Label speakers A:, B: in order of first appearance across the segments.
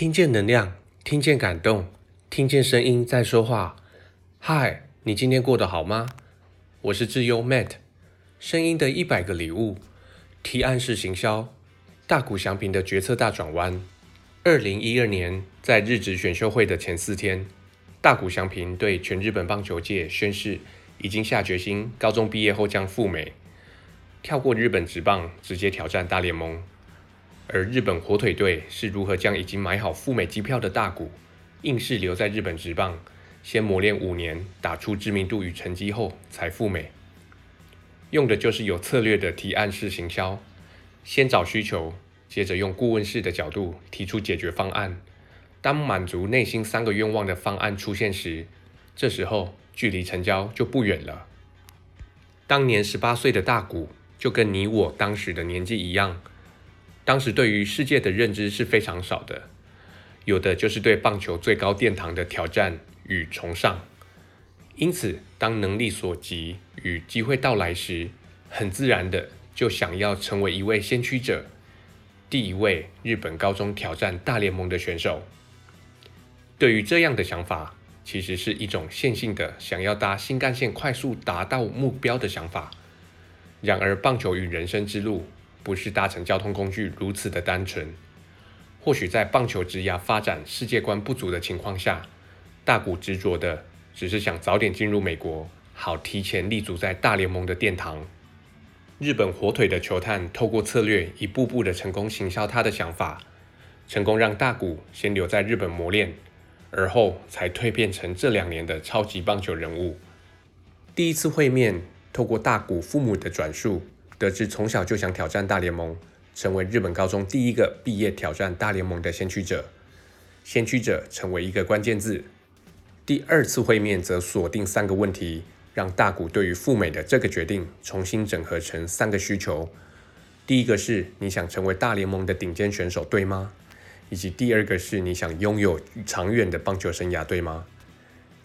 A: 听见能量，听见感动，听见声音在说话。嗨，你今天过得好吗？我是智优 Matt，声音的一百个礼物，提案式行销，大谷翔平的决策大转弯。二零一二年，在日职选秀会的前四天，大谷翔平对全日本棒球界宣誓，已经下决心，高中毕业后将赴美，跳过日本职棒，直接挑战大联盟。而日本火腿队是如何将已经买好赴美机票的大谷，硬是留在日本职棒，先磨练五年，打出知名度与成绩后才赴美。用的就是有策略的提案式行销，先找需求，接着用顾问式的角度提出解决方案。当满足内心三个愿望的方案出现时，这时候距离成交就不远了。当年十八岁的大谷，就跟你我当时的年纪一样。当时对于世界的认知是非常少的，有的就是对棒球最高殿堂的挑战与崇尚。因此，当能力所及与机会到来时，很自然的就想要成为一位先驱者，第一位日本高中挑战大联盟的选手。对于这样的想法，其实是一种线性的想要搭新干线快速达到目标的想法。然而，棒球与人生之路。不是搭乘交通工具如此的单纯。或许在棒球职涯发展世界观不足的情况下，大谷执着的只是想早点进入美国，好提前立足在大联盟的殿堂。日本火腿的球探透过策略一步步的成功行销他的想法，成功让大谷先留在日本磨练，而后才蜕变成这两年的超级棒球人物。第一次会面，透过大谷父母的转述。得知从小就想挑战大联盟，成为日本高中第一个毕业挑战大联盟的先驱者。先驱者成为一个关键字。第二次会面则锁定三个问题，让大谷对于赴美的这个决定重新整合成三个需求。第一个是你想成为大联盟的顶尖选手，对吗？以及第二个是你想拥有长远的棒球生涯，对吗？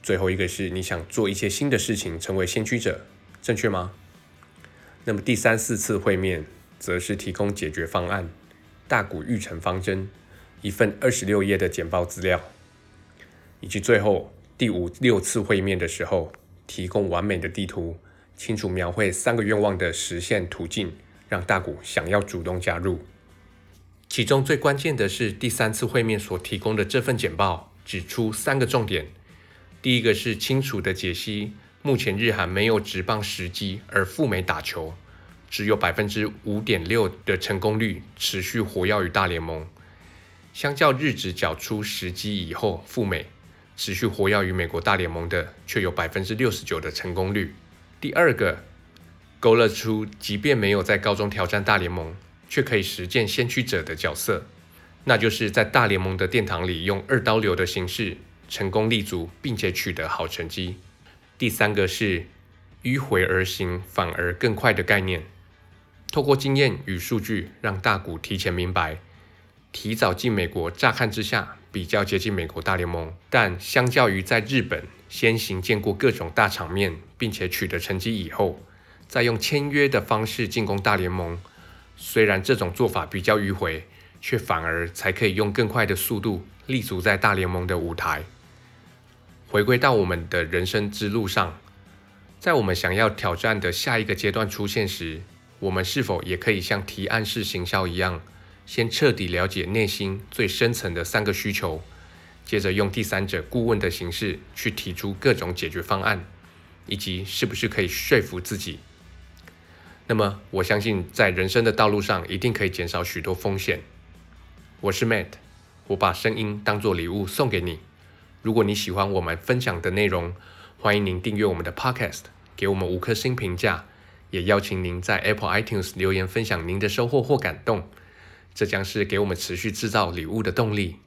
A: 最后一个是你想做一些新的事情，成为先驱者，正确吗？那么第三四次会面，则是提供解决方案，大谷育成方针，一份二十六页的简报资料，以及最后第五六次会面的时候，提供完美的地图，清楚描绘三个愿望的实现途径，让大谷想要主动加入。其中最关键的是第三次会面所提供的这份简报，指出三个重点，第一个是清楚的解析。目前日韩没有直棒时机而赴美打球，只有百分之五点六的成功率持续活跃于大联盟。相较日职缴出时机以后赴美，持续活跃于美国大联盟的却有百分之六十九的成功率。第二个，勾勒出即便没有在高中挑战大联盟，却可以实践先驱者的角色，那就是在大联盟的殿堂里用二刀流的形式成功立足，并且取得好成绩。第三个是迂回而行，反而更快的概念。透过经验与数据，让大谷提前明白，提早进美国，乍看之下比较接近美国大联盟，但相较于在日本先行见过各种大场面，并且取得成绩以后，再用签约的方式进攻大联盟，虽然这种做法比较迂回，却反而才可以用更快的速度立足在大联盟的舞台。回归到我们的人生之路上，在我们想要挑战的下一个阶段出现时，我们是否也可以像提案式行销一样，先彻底了解内心最深层的三个需求，接着用第三者顾问的形式去提出各种解决方案，以及是不是可以说服自己？那么，我相信在人生的道路上一定可以减少许多风险。我是 Matt，我把声音当作礼物送给你。如果你喜欢我们分享的内容，欢迎您订阅我们的 Podcast，给我们五颗星评价，也邀请您在 Apple iTunes 留言分享您的收获或感动，这将是给我们持续制造礼物的动力。